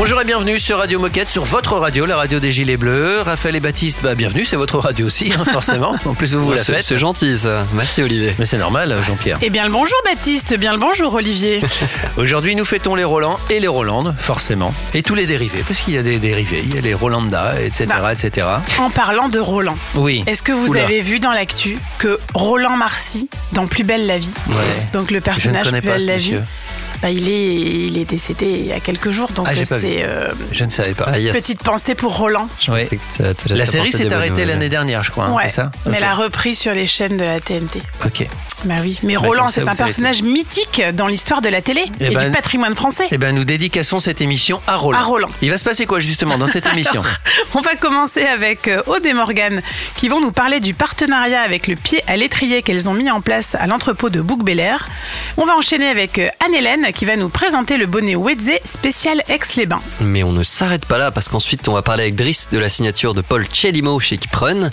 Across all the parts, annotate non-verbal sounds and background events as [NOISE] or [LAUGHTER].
Bonjour et bienvenue sur Radio Moquette, sur votre radio, la radio des Gilets Bleus. Raphaël et Baptiste, bah, bienvenue, c'est votre radio aussi, hein, [LAUGHS] forcément. En plus, vous, vous la c'est, faites. c'est gentil ça. Merci Olivier. Mais c'est normal, Jean-Pierre. Eh bien le bonjour Baptiste, bien le bonjour Olivier. [LAUGHS] Aujourd'hui, nous fêtons les Roland et les Rolandes, forcément. Et tous les dérivés, parce qu'il y a des dérivés. Il y a les Rolanda, etc., Bah. etc. En parlant de Roland, Oui. est-ce que vous Oula. avez vu dans l'actu que Roland Marcy, dans Plus belle la vie, Ouais. donc le personnage Plus belle la monsieur. vie, bah, il, est, il est décédé il y a quelques jours, donc Ah, c'est euh, Je ne savais pas. Ah, yes. petite pensée pour Roland. Que La série s'est arrêtée l'année dernière, je crois. hein, ouais, ça mais Ok. elle a repris sur les chaînes de la TNT. Ok. Bah oui, mais Bah, Roland c'est un personnage mythique dans l'histoire de la télé Eh et ben- du patrimoine français. Eh ben, nous dédicassons cette émission à Roland. À Roland. Il va se passer quoi justement dans cette [LAUGHS] émission On va commencer avec euh, Aude et Morgane qui vont nous parler du partenariat avec le pied à l'étrier qu'elles ont mis en place à l'entrepôt de bouc Air. On va enchaîner avec euh, Anne-Hélène qui va nous présenter le bonnet Wedze spécial Aix-les-Bains. Mais on ne s'arrête pas là parce qu'ensuite on va parler avec Driss de la signature de Paul Chelimo chez Kiprun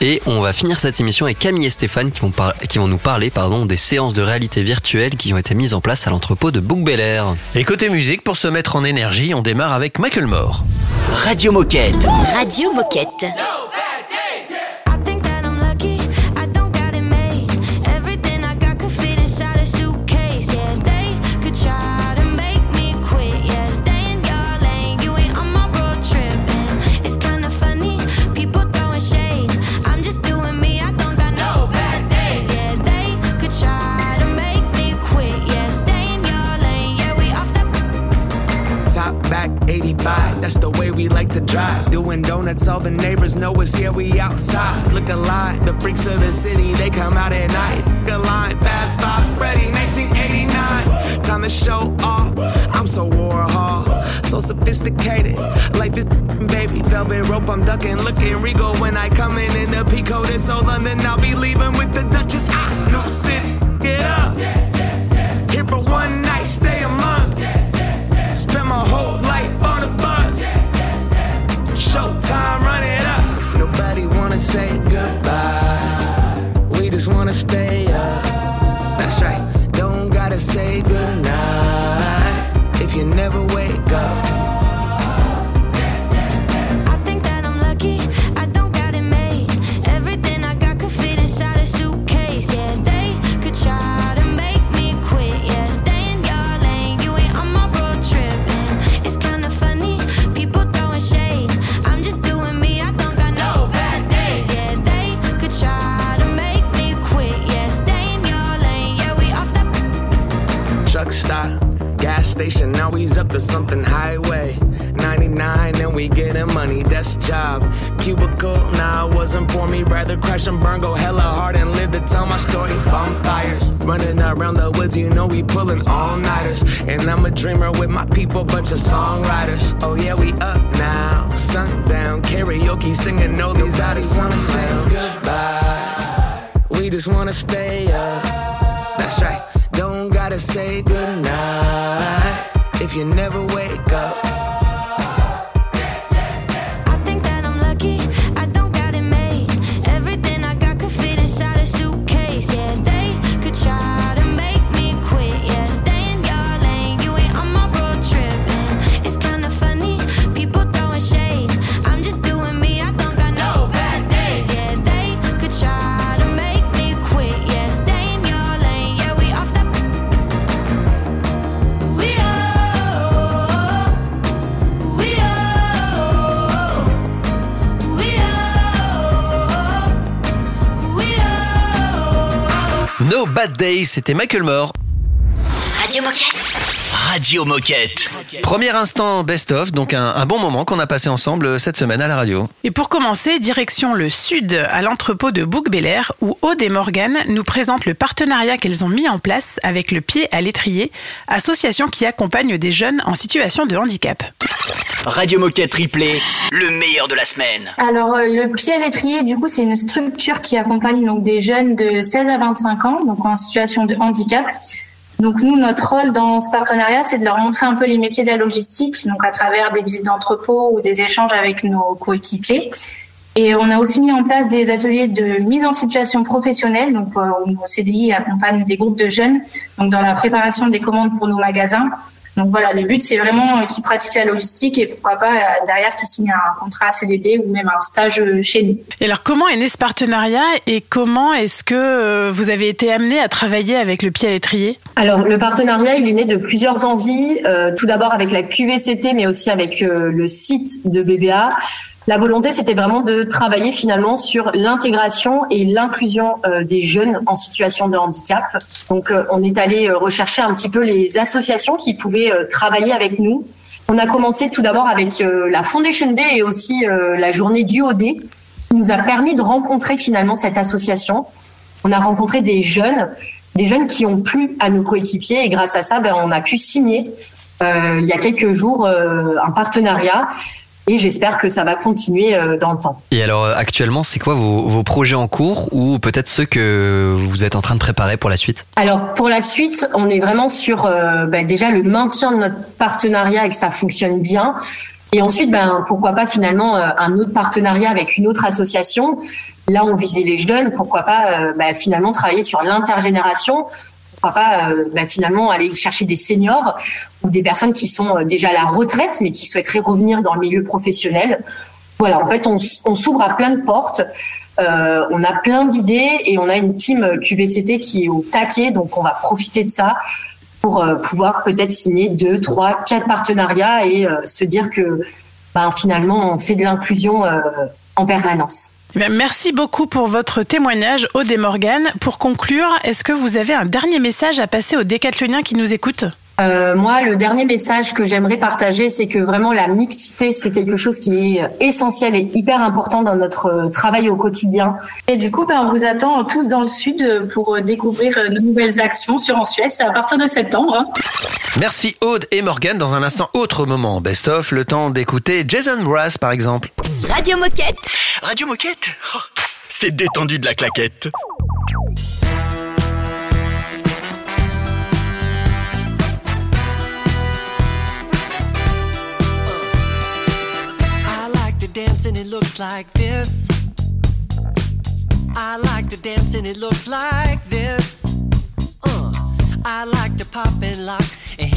et on va finir cette émission avec Camille et Stéphane qui vont, par- qui vont nous parler pardon, des séances de réalité virtuelle qui ont été mises en place à l'entrepôt de Bouc Air. Et côté musique, pour se mettre en énergie, on démarre avec Michael Moore. Radio Moquette. Radio Moquette. I Doing donuts, all the neighbors know us here, we outside. Look alive, the freaks of the city, they come out at night. Look alive, bad vibe, ready, 1989. Time to show off, I'm so Warhol, so sophisticated. Life is [LAUGHS] baby, velvet rope, I'm ducking, looking regal when I come in in the Pico. This old London, I'll be leaving with the Duchess. Ah, new city, get up. Here for one night, something highway. 99 and we getting money, that's job. Cubicle, nah, wasn't for me. Rather crash and burn, go hella hard and live to tell my story. Bonfires, running around the woods, you know we pulling all nighters. And I'm a dreamer with my people, bunch of songwriters. Oh yeah, we up now. Sundown, karaoke, singing all these artists wanna say goodbye. We just wanna stay up. That's right. Don't gotta say goodnight if you never wake Bad Days, c'était Michael Moore. Radio Moquette. Premier instant best-of, donc un, un bon moment qu'on a passé ensemble euh, cette semaine à la radio. Et pour commencer, direction le sud, à l'entrepôt de bouc Air, où Aude et Morgane nous présentent le partenariat qu'elles ont mis en place avec le pied à l'étrier, association qui accompagne des jeunes en situation de handicap. Radio Moquette Replay, le meilleur de la semaine. Alors, euh, le pied à l'étrier, du coup, c'est une structure qui accompagne donc des jeunes de 16 à 25 ans, donc en situation de handicap. Donc nous, notre rôle dans ce partenariat, c'est de leur montrer un peu les métiers de la logistique, donc à travers des visites d'entrepôt ou des échanges avec nos coéquipiers. Et on a aussi mis en place des ateliers de mise en situation professionnelle, donc euh, où nos CDI accompagnent des groupes de jeunes, donc dans la préparation des commandes pour nos magasins. Donc voilà, le but c'est vraiment qu'ils pratiquent la logistique et pourquoi pas euh, derrière qu'ils signent un contrat CDD ou même un stage euh, chez nous. Et alors, comment est né ce partenariat et comment est-ce que euh, vous avez été amené à travailler avec le pied à l'étrier? Alors, le partenariat, il est né de plusieurs envies. Euh, tout d'abord avec la QVCT, mais aussi avec euh, le site de BBA. La volonté, c'était vraiment de travailler finalement sur l'intégration et l'inclusion euh, des jeunes en situation de handicap. Donc, euh, on est allé euh, rechercher un petit peu les associations qui pouvaient travailler avec nous. On a commencé tout d'abord avec la Foundation Day et aussi la journée du OD, qui nous a permis de rencontrer finalement cette association. On a rencontré des jeunes, des jeunes qui ont plu à nos coéquipiers et grâce à ça, ben, on a pu signer il y a quelques jours un partenariat et j'espère que ça va continuer euh, dans le temps. Et alors euh, actuellement, c'est quoi vos, vos projets en cours ou peut-être ceux que vous êtes en train de préparer pour la suite? Alors pour la suite, on est vraiment sur euh, ben, déjà le maintien de notre partenariat et que ça fonctionne bien. Et ensuite, ben, pourquoi pas finalement un autre partenariat avec une autre association. Là, on visait les jeunes. Pourquoi pas euh, ben, finalement travailler sur l'intergénération pourquoi pas euh, ben, finalement aller chercher des seniors ou des personnes qui sont euh, déjà à la retraite mais qui souhaiteraient revenir dans le milieu professionnel. Voilà, en fait, on, s'ouvre à plein de portes. Euh, on a plein d'idées et on a une team QVCT qui est au taquet, donc on va profiter de ça pour pouvoir peut-être signer deux, trois, quatre partenariats et se dire que ben, finalement on fait de l'inclusion en permanence. Eh Merci beaucoup pour votre témoignage, Aude et Morgane. Pour conclure, est-ce que vous avez un dernier message à passer aux décathloniens qui nous écoutent Euh, moi, le dernier message que j'aimerais partager, c'est que vraiment la mixité, c'est quelque chose qui est essentiel et hyper important dans notre euh, travail au quotidien. Et du coup, ben, on vous attend tous dans le sud pour découvrir de nouvelles actions sur En Suez à partir de septembre. Merci Aude et Morgane. Dans un instant, autre moment. Best of, le temps d'écouter Jason Brass par exemple. Radio Moquette. Radio Moquette Oh, C'est détendu de la claquette. I like to dance and it looks like this. I like to dance and it looks like this. Uh, I like to pop and lock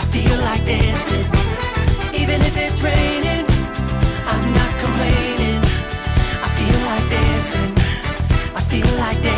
I feel like dancing. Even if it's raining, I'm not complaining. I feel like dancing. I feel like.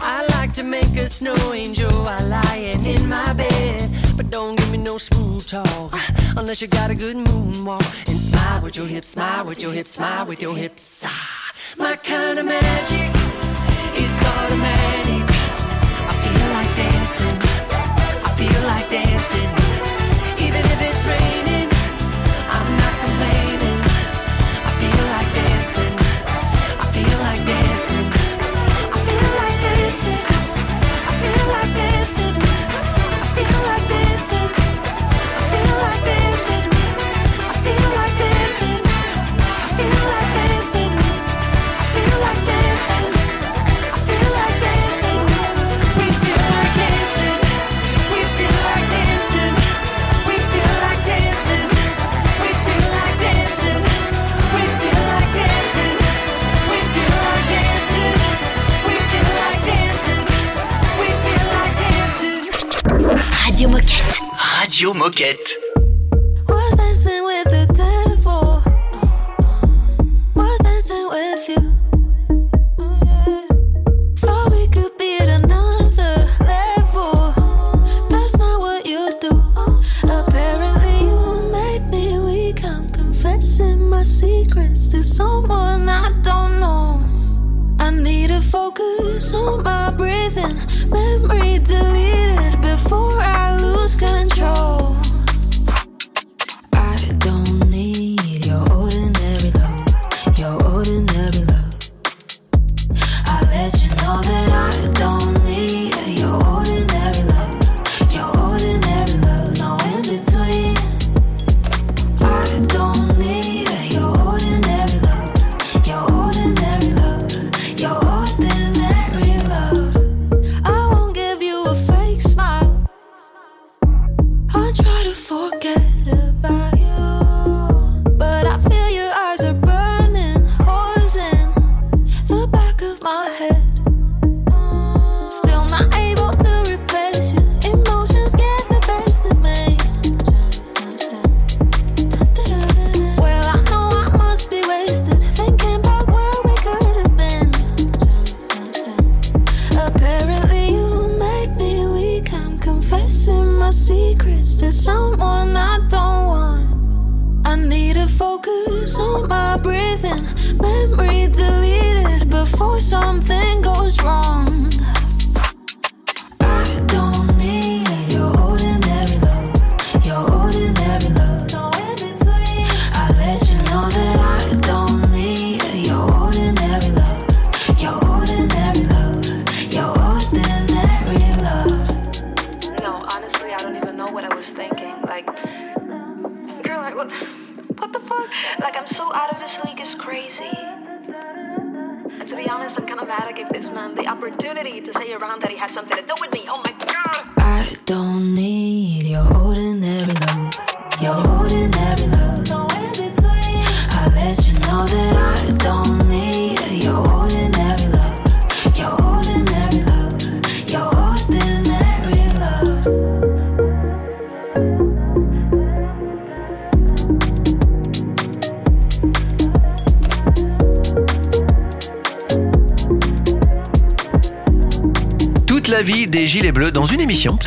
I like to make a snow angel while lying in my bed. But don't give me no smooth talk unless you got a good moonwalk. And smile with your hips, smile with your hips, smile with your hips. Ah, my kind of magic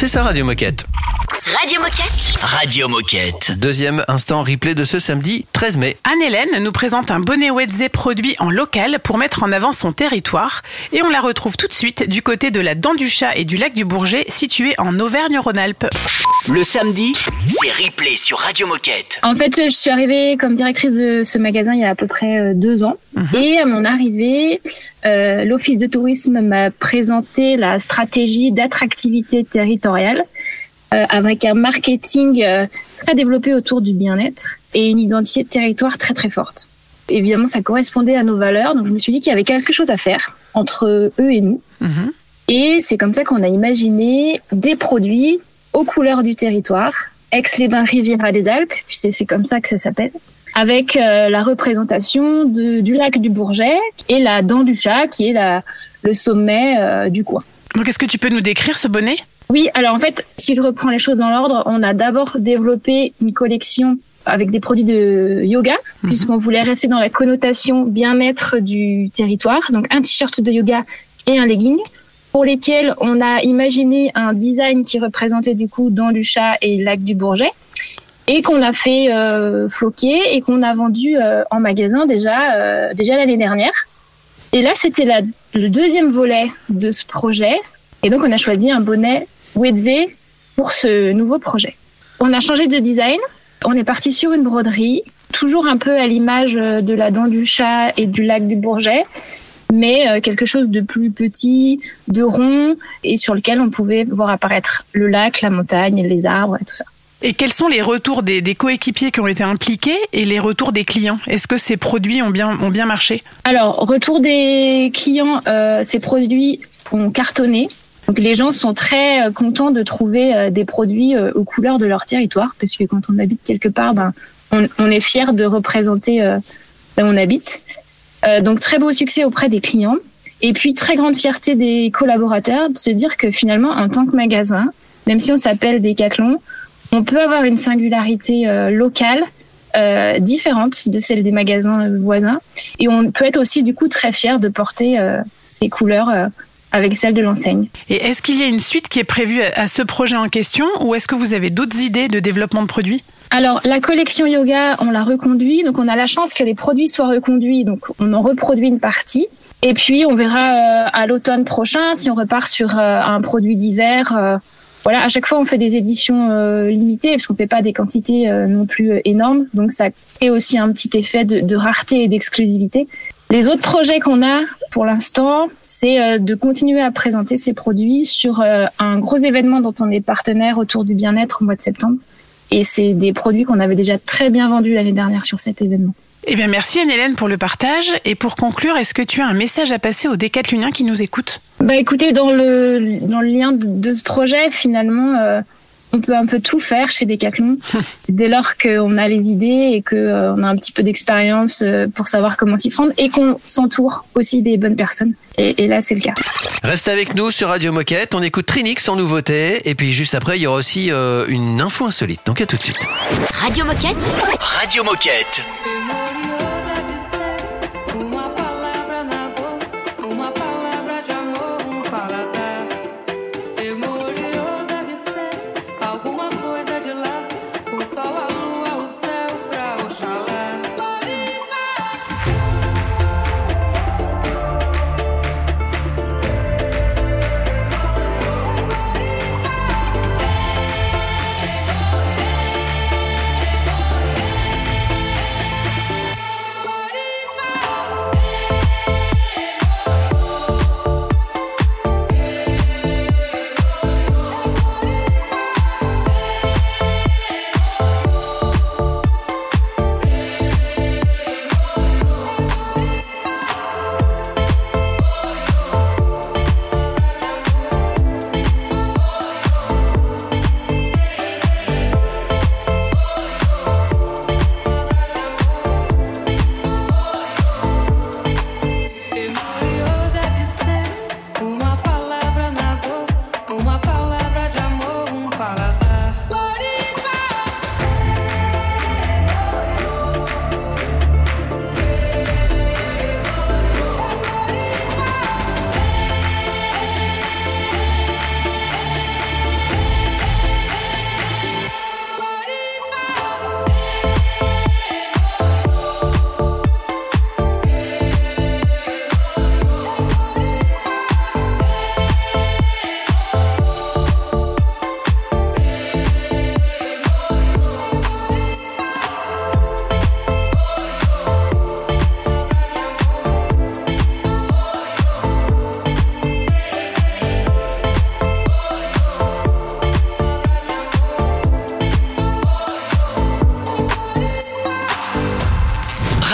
c'est ça Radio Moquette. Radio Moquette. Deuxième instant replay de ce samedi 13 mai. Anne-Hélène nous présente un bonnet Wedze produit en local pour mettre en avant son territoire et on la retrouve tout de suite du côté de la Dent du Chat et du lac du Bourget situé en Auvergne-Rhône-Alpes. Le samedi, c'est replay sur Radio Moquette. En fait, je suis arrivée comme directrice de ce magasin il y a à peu près euh, deux ans. Et à mon arrivée, euh, l'Office de tourisme m'a présenté la stratégie d'attractivité territoriale avec un marketing euh, très développé autour du bien-être et une identité de territoire très très forte. Évidemment, ça correspondait à nos valeurs, donc je me suis dit qu'il y avait quelque chose à faire entre eux et nous. Et c'est comme ça qu'on a imaginé des produits aux couleurs du territoire, Aix-les-Bains Riviera des Alpes, puis c'est c'est comme ça que ça s'appelle, avec euh, la représentation de- du lac du Bourget et la dent du chat, qui est la, le sommet euh, du coin. Donc est-ce que tu peux nous décrire ce bonnet? Oui, alors en fait, si je reprends les choses dans l'ordre, on a d'abord développé une collection avec des produits de yoga, puisqu'on voulait rester dans la connotation bien-être du territoire. Donc un t-shirt de yoga et un legging, pour lesquels on a imaginé un design qui représentait du coup dans du chat et lac du Bourget, et qu'on a fait euh, floquer et qu'on a vendu euh, en magasin déjà, euh, déjà l'année dernière. Et là, c'était la- le deuxième volet de ce projet. Et donc, on a choisi un bonnet Wedze pour ce nouveau projet. On a changé de design. On est parti sur une broderie, toujours un peu à l'image euh, de la dent du chat et du lac du Bourget, mais euh, quelque chose de plus petit, de rond, et sur lequel on pouvait voir apparaître le lac, la montagne, les arbres et tout ça. Et quels sont les retours des, des coéquipiers qui ont été impliqués et les retours des clients? Est-ce que ces produits ont bien, ont bien marché? Alors, retour des clients, euh, ces produits ont cartonné. Donc, les gens sont très euh, contents de trouver euh, des produits euh, aux couleurs de leur territoire, parce que quand on habite quelque part, ben, on, est fier de représenter là où on habite. Donc, très beau succès auprès des clients. Et puis, très grande fierté des collaborateurs de se dire que finalement, en tant que magasin, même si on s'appelle Decathlon, on peut avoir une singularité locale euh, différente de celle des magasins voisins. Et on peut être aussi du coup très fier de porter euh, ces couleurs euh, avec celles de l'enseigne. Et est-ce qu'il y a une suite qui est prévue à ce projet en question ou est-ce que vous avez d'autres idées de développement de produits? Alors, la collection yoga, on l'a reconduit. Donc, on a la chance que les produits soient reconduits. Donc, on en reproduit une partie. Et puis, on verra euh, à l'automne prochain si on repart sur euh, un produit d'hiver. euh, voilà, à chaque fois, on fait des éditions limitées parce qu'on ne fait pas des quantités non plus énormes. Donc, ça crée aussi un petit effet de, de rareté et d'exclusivité. Les autres projets qu'on a pour l'instant, c'est euh, de continuer à présenter ces produits sur euh, un gros événement dont on est partenaire autour du bien-être au mois de septembre. Et c'est des produits qu'on avait déjà très bien vendus l'année dernière sur cet événement. Eh bien, merci Anne-Hélène pour le partage. Et pour conclure, est-ce que tu as un message à passer aux décathloniens qui nous écoutent? Bah écoutez, dans le, dans le lien de, de ce projet, finalement, euh, on peut un peu tout faire chez Decathlon [LAUGHS] dès lors qu'on a les idées et qu'on a un petit peu d'expérience euh, pour savoir comment s'y prendre et qu'on s'entoure aussi des bonnes personnes. Et, et là, c'est le cas. Reste avec nous sur Radio Moquette, on écoute Trinix en nouveauté, et puis juste après, il y aura aussi euh, une info insolite. Donc à tout de suite. Radio Moquette. Radio Moquette.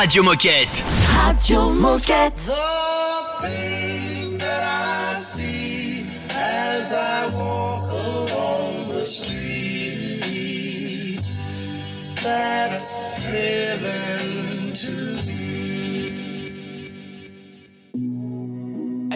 Radio Moquette. Radio Moquette. As I walk along the street, that's heaven to Hey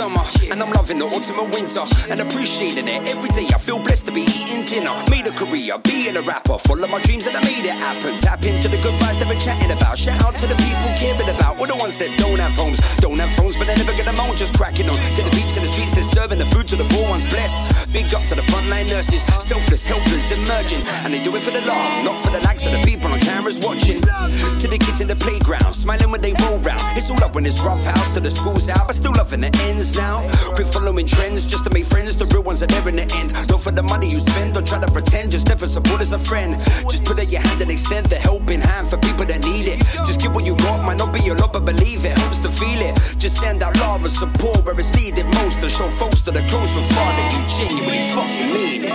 Summer, and I'm loving the autumn and winter, and appreciating it every day. I feel blessed to be eating dinner. Made a career, being a rapper, follow my dreams and I made it happen. Tap into the good vibes that we're chatting about. Shout out to the people caring about, all the ones that don't have homes, don't have phones, but they never get them on, just cracking on. To the peeps in the streets, they're serving the food to the poor ones. Blessed. Big up to the frontline nurses, selfless, helpless, emerging, and they do it for the love, not for the likes of the people on cameras watching. To the kids in the playground, smiling when they roll round. It's all up when it's rough house to the schools out, but still loving the ends now. Quit following trends just to make friends. The real ones are there in the end. Don't for the money you spend, don't try to pretend. Just never support as a friend. Just put out your hand and extend the helping hand for people that need it. Just give what you got, might not be your lot, but believe it helps to feel it. Just send out love and support where it's needed most. To show folks that are close and far you genuinely fucking mean it.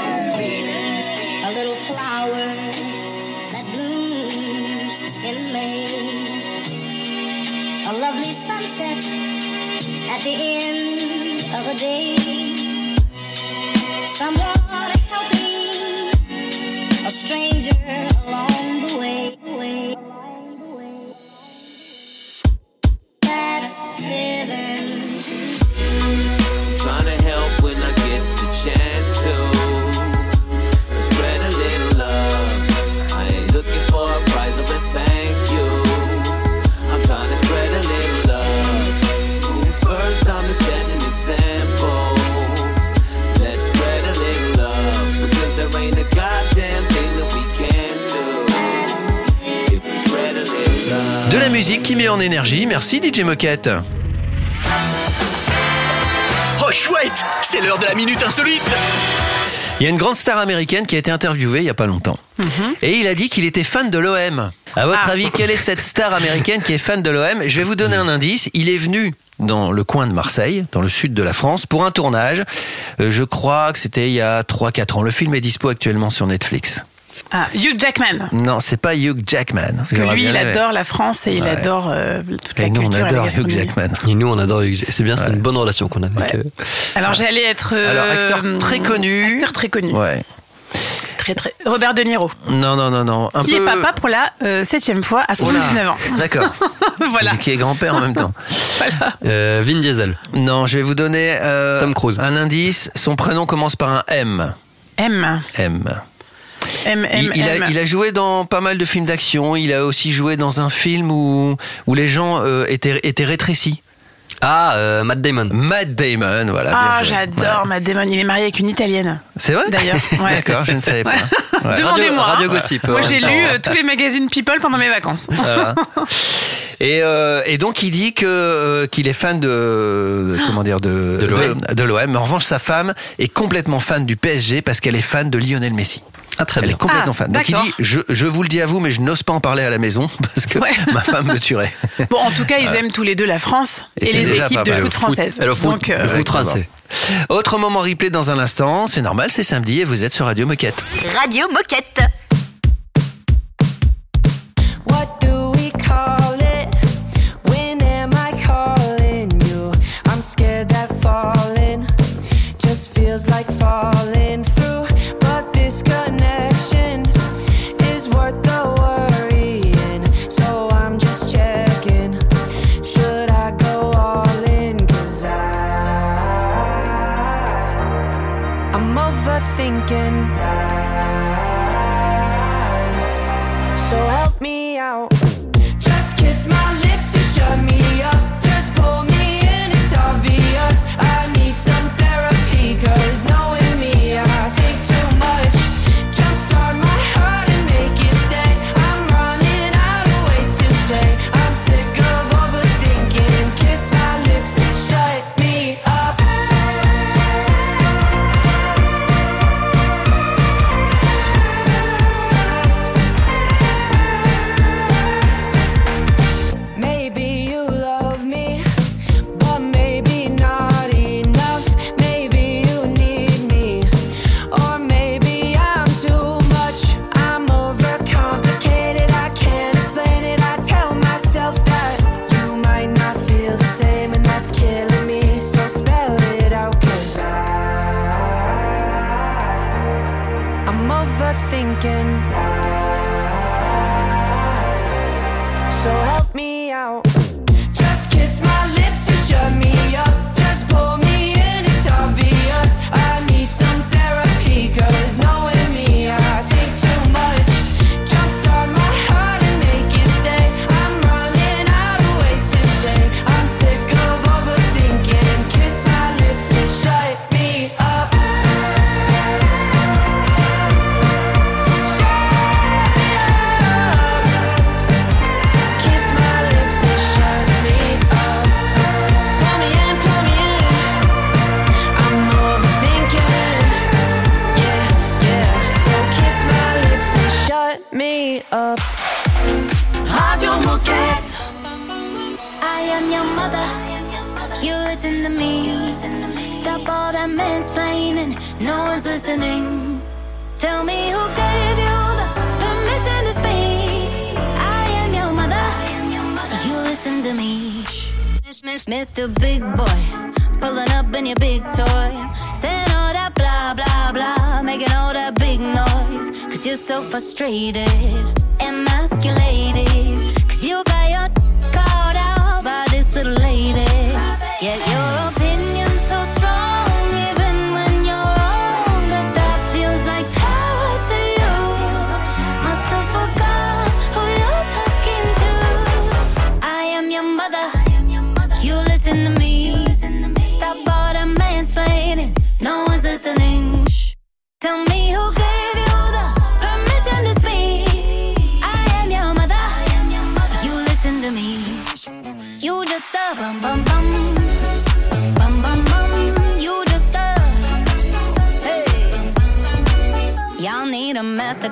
A little flower that blooms in May. A lovely sunset at the end of a day. Someone to help me, a stranger along the way. That's heaven. Musique qui met en énergie. Merci DJ Moquette. Oh chouette, c'est l'heure de la minute insolite. Il y a une grande star américaine qui a été interviewée il y a pas longtemps. Et il a dit qu'il était fan de l'OM. À votre Ah. avis, quelle est cette star américaine qui est fan de l'OM Je vais vous donner un indice. Il est venu dans le coin de Marseille, dans le sud de la France, pour un tournage. Euh, je crois que c'était il y a 3-4 ans. Le film est dispo actuellement sur Netflix. Ah, Hugh Jackman. Non, c'est pas Hugh Jackman. Parce que lui, il adore la France et il adore euh, toute la Et nous, on culture et la adore Hugh. Jackman. Et nous, on adore Hugh Jack- C'est bien, c'est une bonne relation qu'on a avec. Ouais. euh, Alors j'allais être. euh, Alors, acteur très connu. Acteur très connu. Ouais. Très, très... Robert De Niro. Non, non, non, non. Un qui peu... est papa pour la euh, septième fois à Oh là. 79 ans. [LAUGHS] D'accord. [LAUGHS] voilà. Qui est grand-père en même temps. [LAUGHS] euh, Vin Diesel. Non, je vais vous donner euh, Tom Cruise. un indice. Son prénom commence par un M. M. M. M, M, il, a, il a joué dans pas mal de films d'action. Il a aussi joué dans un film où, où les gens euh, étaient, étaient rétrécis. Ah, euh, Matt Damon. Matt Damon, voilà. Ah, j'adore Matt Damon. Il est marié avec une italienne. C'est vrai? D'ailleurs. [LAUGHS] Ouais. D'accord, je ne savais pas. Ouais. [LAUGHS] Demandez-moi. Radio- Radio. Gossip, Moi, en j'ai lu euh, tous les magazines People pendant mes vacances. Voilà. [LAUGHS] Et, euh, et donc il dit que euh, qu'il est fan de, de- comment dire de, [GASPS] de l'OM. En revanche, sa femme est complètement fan du PSG parce qu'elle est fan de Lionel Messi. Ah, très Elle bien. est complètement Ah, fan. Donc il dit je, je vous le dis à vous, mais je n'ose pas en parler à la maison [LAUGHS] parce que Ouais. ma femme me tuerait. Bon, en tout cas, ils aiment tous les deux la France Et les équipes pas de foot françaises. Foot, Donc, euh, le foot rincé. Autre moment replay dans un instant. C'est normal, c'est samedi et vous êtes sur Radio Moquette. Radio Moquette. So help me out. Just kiss my lips to shut me I'm your mother. You listen to me. Stop all that mansplaining. No one's listening. Tell me who gave you the permission to speak. I am your mother. You listen to me. Mr. Big Boy, pulling up in your big toy, saying all that blah blah blah, making all that big noise. Cause you're so frustrated, emasculated to the lady. Yeah, you're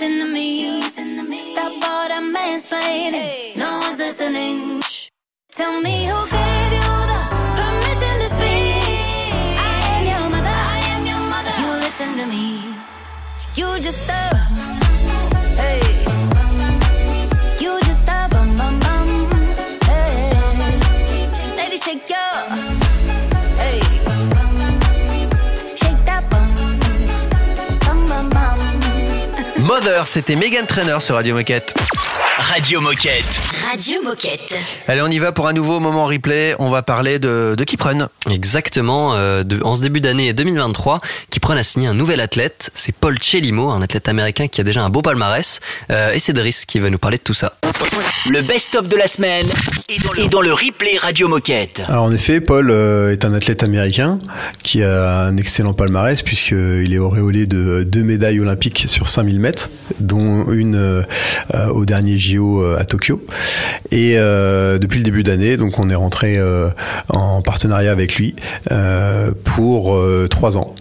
listen to me. Stop all that mansplaining. No one's listening. Shh. Tell me who gave you the permission to speak. I am your mother. I am your mother. You listen to me. You just a. C'était Megan Trainer sur Radio Moquette. Radio Moquette. Radio Moquette. Allez, on y va pour un nouveau moment replay. On va parler de, de Kiprun. Exactement. euh, de- en ce début d'année 2023, Kipron a signé un nouvel athlète. C'est Paul Chelimo, un athlète américain qui a déjà un beau palmarès. Euh, et c'est Driss qui va nous parler de tout ça. Le best-of de la semaine est dans le replay Radio Moquette. Alors en effet, Paul euh, est un athlète américain qui a un excellent palmarès puisqu'il est auréolé de deux médailles olympiques sur 5000 mètres, dont une euh, au dernier Euh, à Tokyo. Et euh, depuis le début d'année, donc on est rentré euh, en partenariat avec lui pour trois ans.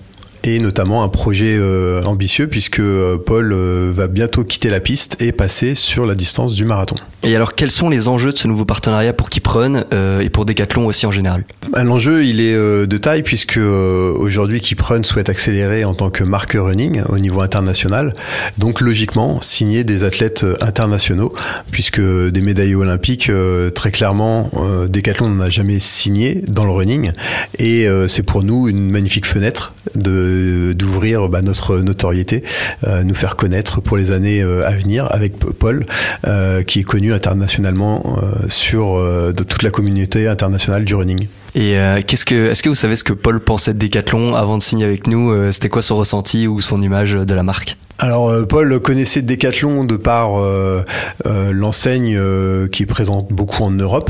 Et notamment un projet euh, ambitieux puisque euh, Paul euh, va bientôt quitter la piste et passer sur la distance du marathon. Et alors, quels sont les enjeux de ce nouveau partenariat pour Kiprun euh, et pour Decathlon aussi en général? Bah, L'enjeu, il est de taille puisque aujourd'hui Kiprun souhaite accélérer en tant que marque running au niveau international. Donc logiquement, signer des athlètes internationaux puisque des médaillés olympiques, très clairement, Decathlon n'en a jamais signé dans le running. Et c'est pour nous une magnifique fenêtre de d'ouvrir bah, notre notoriété, euh, nous faire connaître pour les années euh, à venir avec Paul, euh, qui est connu internationalement euh, sur euh, toute la communauté internationale du running. Et euh, qu'est-ce que, est-ce que vous savez ce que Paul pensait de Decathlon avant de signer avec nous Euh, C'était quoi son ressenti ou son image de la marque? Alors euh, Paul connaissait Decathlon de par euh, euh, l'enseigne euh, qui est présente beaucoup en Europe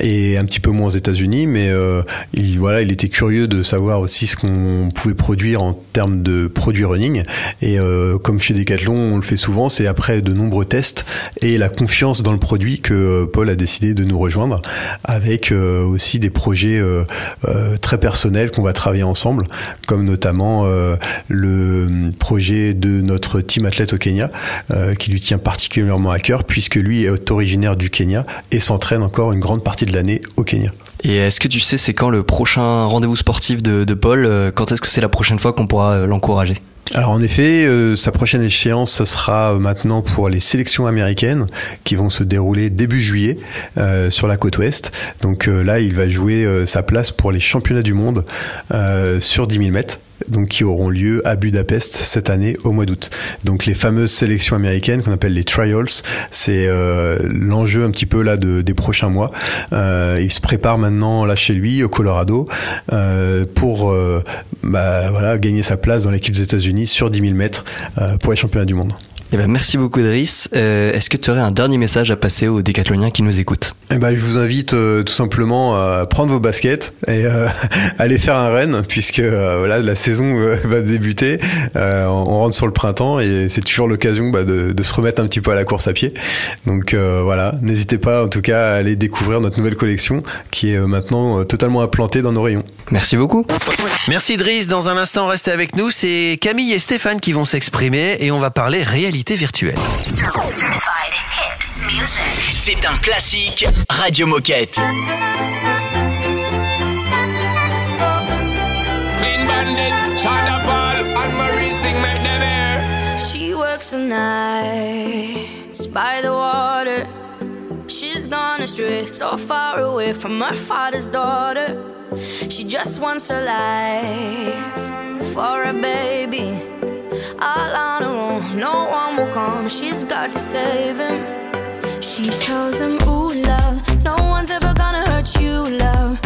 et un petit peu moins aux États-Unis, mais euh, il voilà, il était curieux de savoir aussi ce qu'on pouvait produire en termes de produits running. Et euh, comme chez Decathlon, on le fait souvent, c'est après de nombreux tests et la confiance dans le produit que Paul a décidé de nous rejoindre, avec aussi des projets très personnels qu'on va travailler ensemble, comme notamment le projet de notre team athlète au Kenya, euh, qui lui tient particulièrement à cœur, puisque lui est originaire du Kenya et s'entraîne encore une grande partie de l'année au Kenya. Et est-ce que tu sais c'est quand le prochain rendez-vous sportif de, de Paul Euh, Quand est-ce que c'est la prochaine fois qu'on pourra euh, l'encourager? Alors en effet, euh, sa prochaine échéance, ce sera maintenant pour les sélections américaines qui vont se dérouler début juillet euh, sur la côte ouest. Donc euh, là, il va jouer sa place pour les championnats du monde sur 10 000 mètres. Donc, qui auront lieu à Budapest cette année au mois d'août. Donc, les fameuses sélections américaines qu'on appelle les trials, c'est euh, l'enjeu un petit peu là de, des prochains mois. Euh, il se prépare maintenant là chez lui au Colorado euh, pour bah, gagner sa place dans l'équipe des États-Unis sur 10 000 mètres pour les championnats du monde. Eh ben, merci beaucoup, Driss. Euh, Est-ce que tu aurais un dernier message à passer aux décathloniens qui nous écoutent? Eh ben, je vous invite euh, tout simplement à prendre vos baskets et euh, [LAUGHS] aller faire un run puisque euh, voilà la saison [LAUGHS] va débuter. Euh, on on rentre sur le printemps et c'est toujours l'occasion bah, de, de se remettre un petit peu à la course à pied. Donc euh, voilà, n'hésitez pas en tout cas à aller découvrir notre nouvelle collection qui est maintenant euh, totalement implantée dans nos rayons. Merci beaucoup. Merci Driss. Dans un instant, restez avec nous. C'est Camille et Stéphane qui vont s'exprimer et on va parler réalité virtuelle. C'est un classique Radio Moquette. She works the nights by the water. She's gone astray, so far away from her father's daughter. She just wants a life for a baby. All on no one will come. She's got to save him. She tells him, Ooh, love, no one's ever gonna hurt you, love.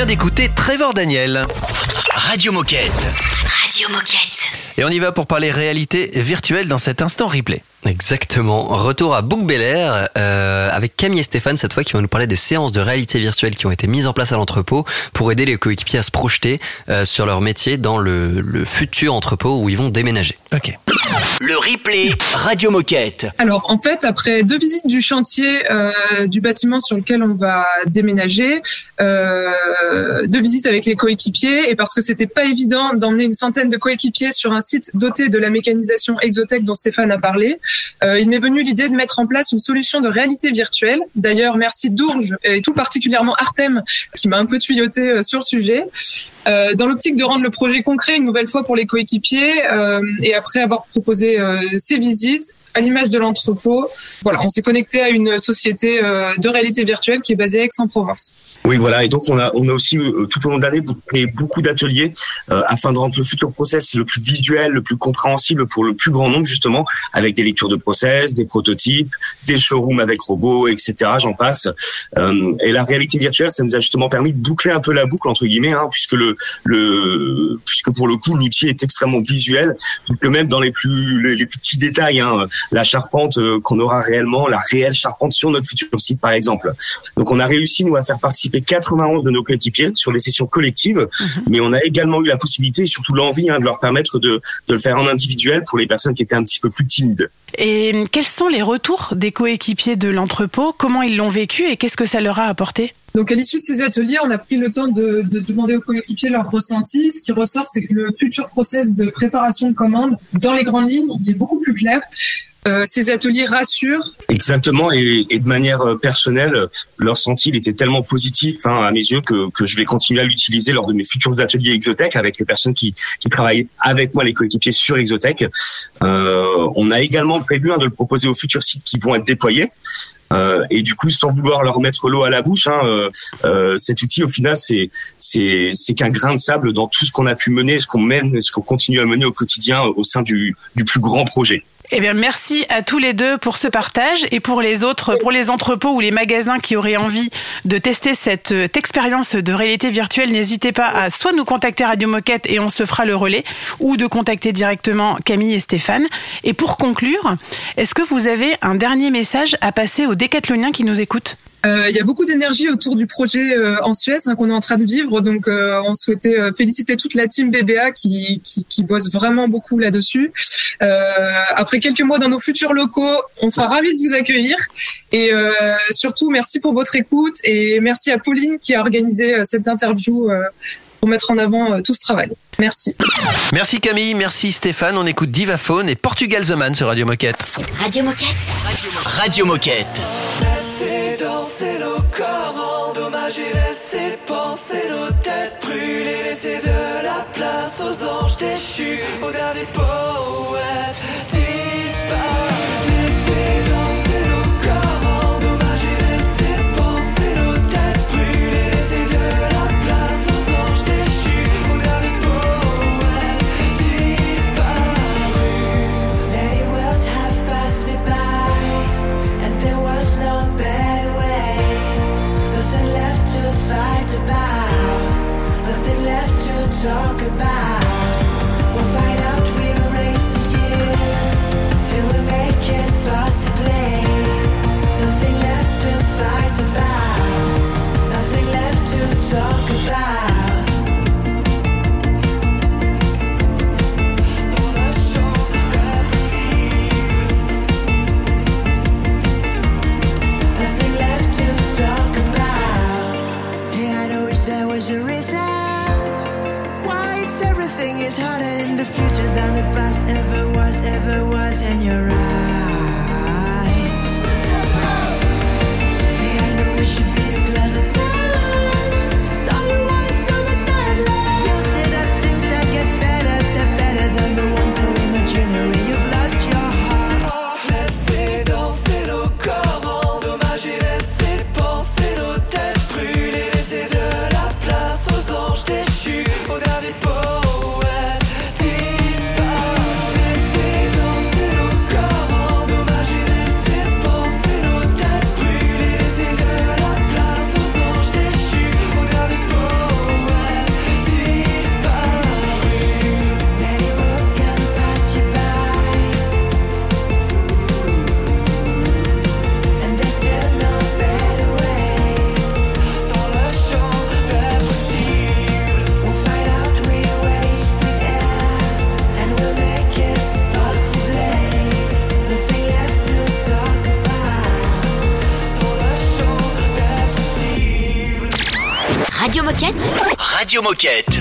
Vient d'écouter Trevor Daniel. Radio Moquette. Radio Moquette. Et on y va pour parler réalité virtuelle dans cet instant replay. Exactement. Retour à Bouc Bel Air euh, avec Camille et Stéphane cette fois qui vont nous parler des séances de réalité virtuelle qui ont été mises en place à l'entrepôt pour aider les coéquipiers à se projeter euh, sur leur métier dans le, le futur entrepôt où ils vont déménager. Ok. Le replay Radio Moquette. Alors en fait, après deux visites du chantier euh, du bâtiment sur lequel on va déménager, euh, deux visites avec les coéquipiers, et parce que c'était pas évident d'emmener une centaine de coéquipiers sur un site doté de la mécanisation Exotech dont Stéphane a parlé, euh, il m'est venu l'idée de mettre en place une solution de réalité virtuelle. D'ailleurs, merci Dourge et tout particulièrement Artem qui m'a un peu tuyauté euh, sur le sujet. Euh, dans l'optique de rendre le projet concret une nouvelle fois pour les coéquipiers euh, et après avoir proposé euh, ces visites à l'image de l'entrepôt, voilà, on s'est connecté à une société euh, de réalité virtuelle qui est basée à Aix-en-Provence. Oui, voilà. Et donc, on a, on a aussi, euh, tout au long de l'année, créé beaucoup d'ateliers euh, afin de rendre le futur process le plus visuel, le plus compréhensible pour le plus grand nombre, justement, avec des lectures de process, des prototypes, des showrooms avec robots, etc. J'en passe. Euh, et la réalité virtuelle, ça nous a justement permis de boucler un peu la boucle, entre guillemets, hein, puisque le, le, puisque pour le coup, l'outil est extrêmement visuel, que même dans les plus, les, les plus petits détails, hein, la charpente euh, qu'on aura réellement, la réelle charpente sur notre futur site, par exemple. Donc, on a réussi, nous, à faire participer 91 de nos coéquipiers sur les sessions collectives, mais on a également eu la possibilité et surtout l'envie hein, de leur permettre de, de le faire en individuel pour les personnes qui étaient un petit peu plus timides. Et quels sont les retours des coéquipiers de l'entrepôt? Comment ils l'ont vécu et qu'est-ce que ça leur a apporté? Donc à l'issue de ces ateliers, on a pris le temps de, de demander aux coéquipiers leur ressenti. Ce qui ressort, c'est que le futur process de préparation de commande, dans les grandes lignes, il est beaucoup plus clair. Euh, ces ateliers rassurent. Exactement, et, et de manière euh, personnelle, euh, leur ressenti il était tellement positif hein, à mes yeux que, que je vais continuer à l'utiliser lors de mes futurs ateliers Exotech avec les personnes qui, qui travaillent avec moi, les coéquipiers sur Exotech. Euh, on a également prévu hein, de le proposer aux futurs sites qui vont être déployés. Euh, et du coup, sans vouloir leur mettre l'eau à la bouche, hein, euh, cet outil, au final, c'est c'est c'est qu'un grain de sable dans tout ce qu'on a pu mener, ce qu'on mène, ce qu'on continue à mener au quotidien au sein du du plus grand projet. Eh bien, merci à tous les deux pour ce partage et pour les autres, pour les entrepôts ou les magasins qui auraient envie de tester cette euh, expérience de réalité virtuelle. N'hésitez pas à soit nous contacter Radio Moquette et on se fera le relais, ou de contacter directement Camille et Stéphane. Et pour conclure, est-ce que vous avez un dernier message à passer aux décathloniens qui nous écoutent? Il y a beaucoup d'énergie autour du projet euh, en Suède hein, qu'on est en train de vivre, donc euh, on souhaitait euh, féliciter toute la team BBA qui, qui, qui bosse vraiment beaucoup là-dessus. Euh, après quelques mois dans nos futurs locaux, on sera ravis de vous accueillir et euh, surtout merci pour votre écoute et merci à Pauline qui a organisé euh, cette interview euh, pour mettre en avant euh, tout ce travail. Merci. Merci Camille, merci Stéphane. On écoute Divaphone et Portugal The Man sur Radio Moquette. Radio Moquette. Radio Moquette. Laissez danser nos corps, endommager, talk about. Moquette.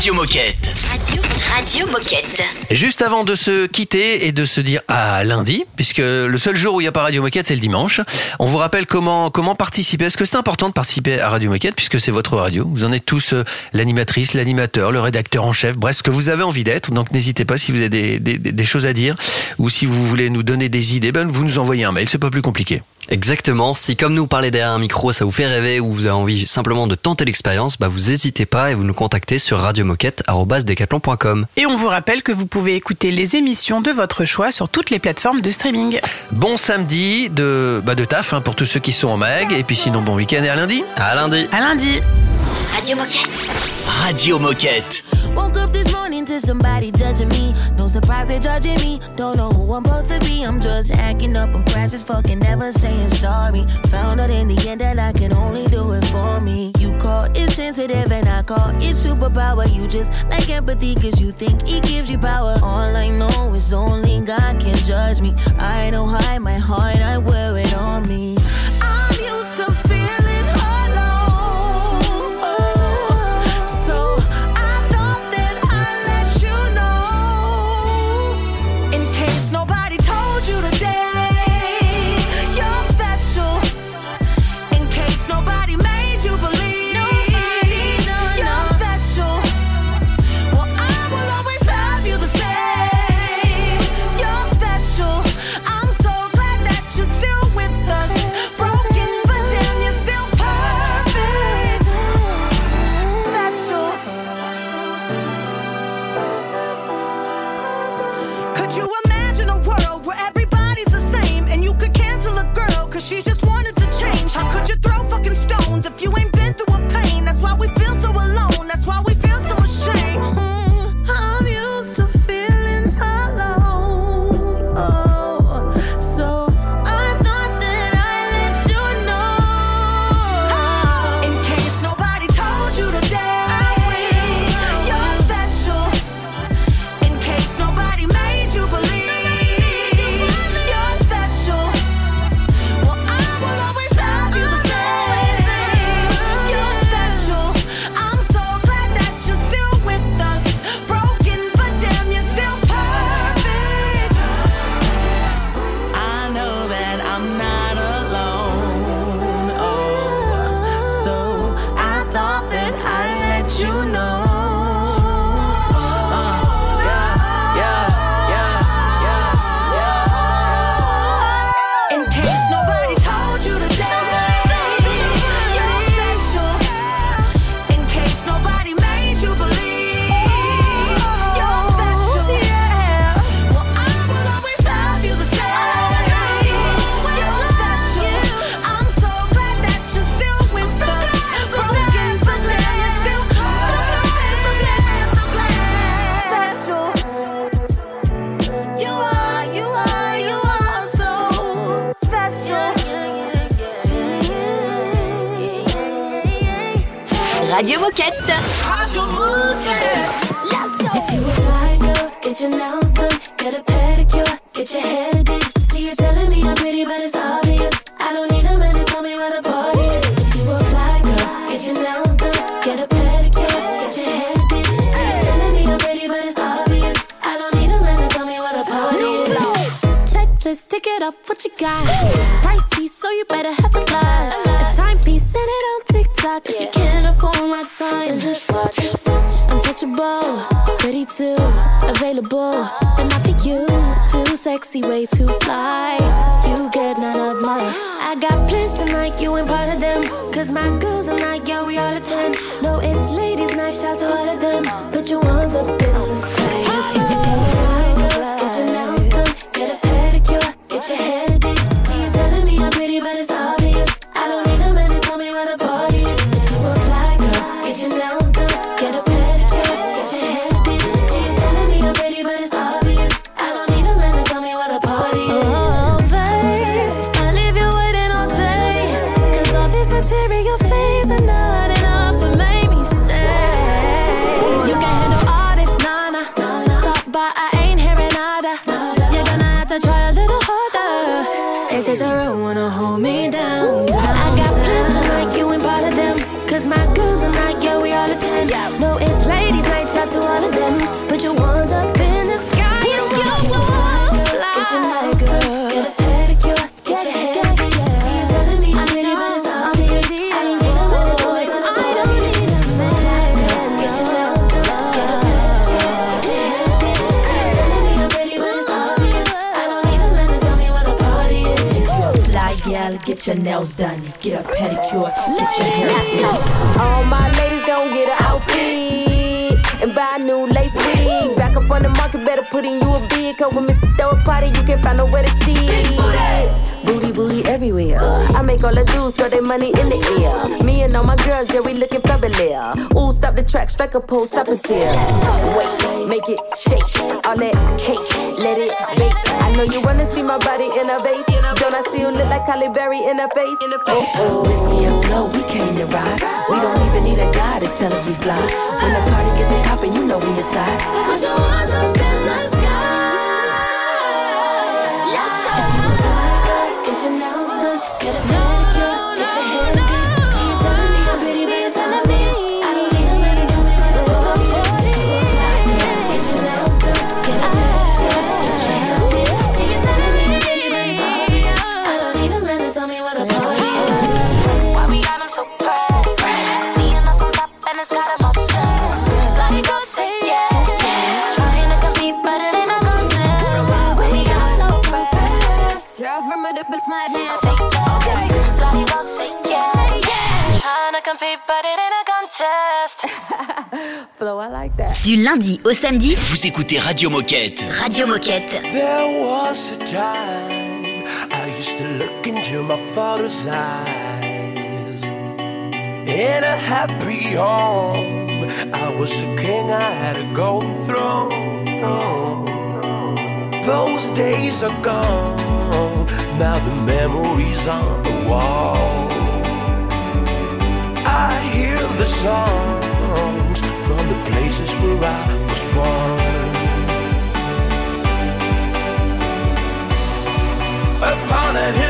Radio Moquette. Radio, Radio Moquette. Et Juste avant de se quitter et de se dire à lundi, puisque le seul jour où il n'y a pas Radio Moquette, c'est le dimanche, on vous rappelle comment, comment participer. Est-ce que c'est important de participer à Radio Moquette, puisque c'est votre radio? Vous en êtes tous euh, l'animatrice, l'animateur, le rédacteur en chef, bref, ce que vous avez envie d'être. Donc n'hésitez pas si vous avez des, des- des choses à dire ou si vous voulez nous donner des idées, ben, vous nous envoyez un mail, c'est pas plus compliqué. Exactement. Si comme nous parler derrière un micro, ça vous fait rêver ou vous avez envie simplement de tenter l'expérience, bah vous n'hésitez pas et vous nous contactez sur radiomoquette@decathlon.com. Et on vous rappelle que vous pouvez écouter les émissions de votre choix sur toutes les plateformes de streaming. Bon samedi de, bah, de taf hein, pour tous ceux qui sont en mag, et puis sinon bon week-end et à lundi. À lundi. À lundi. Radio Moquette. Radio Moquette. Woke up this morning to somebody judging me. No surprise they're judging me. Don't know who I'm supposed to be. I'm just acting up. I'm fucking never saying sorry. Found out in the end that I can only do it for me. You call it sensitive and I call it superpower. You just like empathy cause you think it gives you power. All I know is only God can judge me. I don't hide my heart, I wear it on me. Radio Moquette. Radio Moquette. Let's go. If you a fly girl, get your nails done, get a pedicure, get your hair did. See you telling me I'm pretty, but it's obvious. I don't need a man to tell me where the party is. If you a fly girl, get your nails done, get a pedicure, get your hair did. See you telling me I'm pretty, but it's obvious. I don't need a man to tell me where the party is. Checklist, tick it off, what you got? Pricey, so you better have a lot. A timepiece, send it TikTok. If you can't afford my time, then just watch. Untouchable, pretty too, available. Then I pick you, too sexy, way too fly. You get none of my. I got plans tonight, you ain't part of them. Cause my girls are not, yeah, we all attend. No, it's ladies' night, shout to all of them. Put your ones up fly get your nails done, get a pedicure, get your hair fixed. All my ladies gon' get an outfit and buy a new lace wig. Back up on the market, better put in you a bid. Cause when Mrs. Throw a party, you can't find nowhere to see. Booty, booty everywhere. I make all the dudes throw their money in the air. Me and all my girls, yeah, we looking fabulous. Ooh, stop the track, strike a pose, stop and stare. Wait, make it shake. All that cake, let it bake. I know you wanna see my body in a vase. Don't I still look like Halle Berry in a face? Oh, oh. Whiskey and flow, we came to ride. We don't even need a guy to tell us we fly. When the party get the poppin', you know we inside. Put your hands up [LAUGHS] Du lundi au samedi, Vous écoutez Radio Moquette. Radio Moquette. There was a time I used to look into my father's eyes. In a happy home, I was a king, I had a golden throne. Those days are gone, now the memories on the wall. The songs from the places where I was born. upon that hill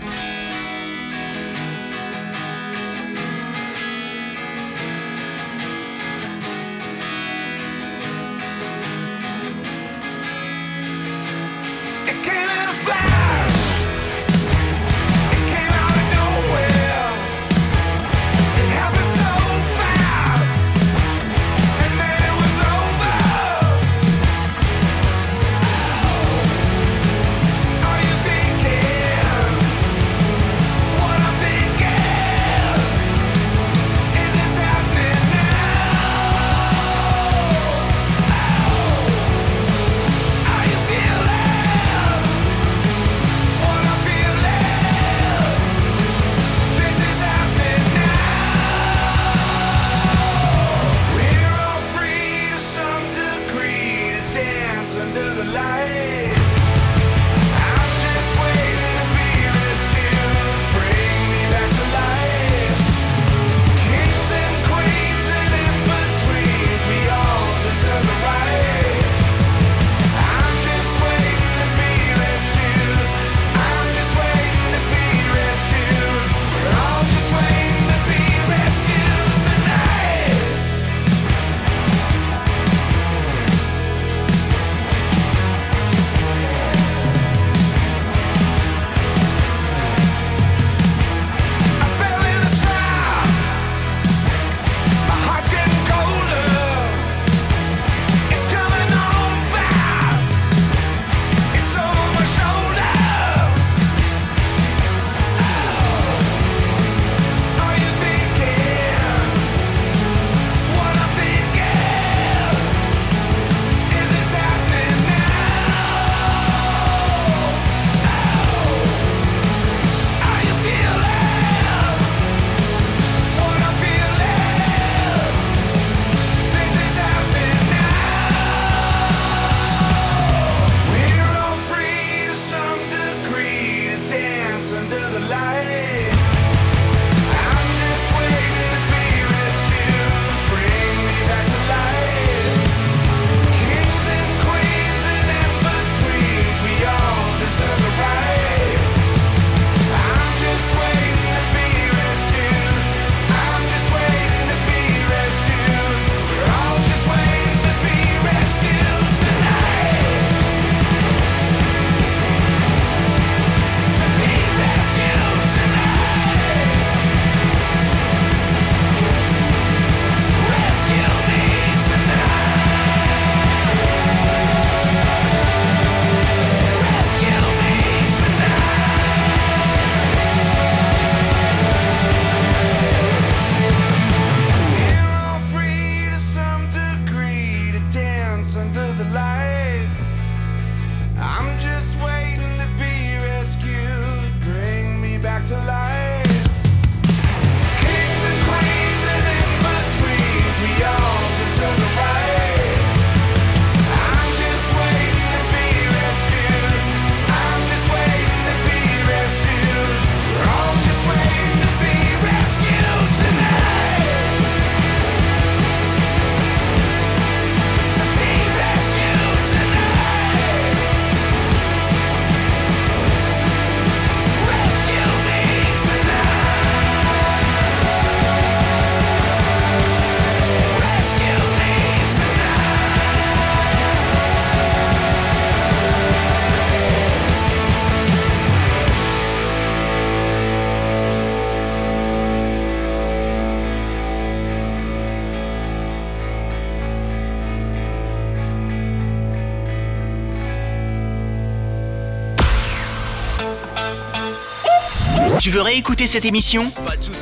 Veux réécouter cette émission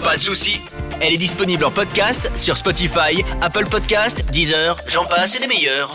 Pas de souci. Elle est disponible en podcast sur Spotify, Apple Podcast, Deezer, j'en passe et des meilleurs.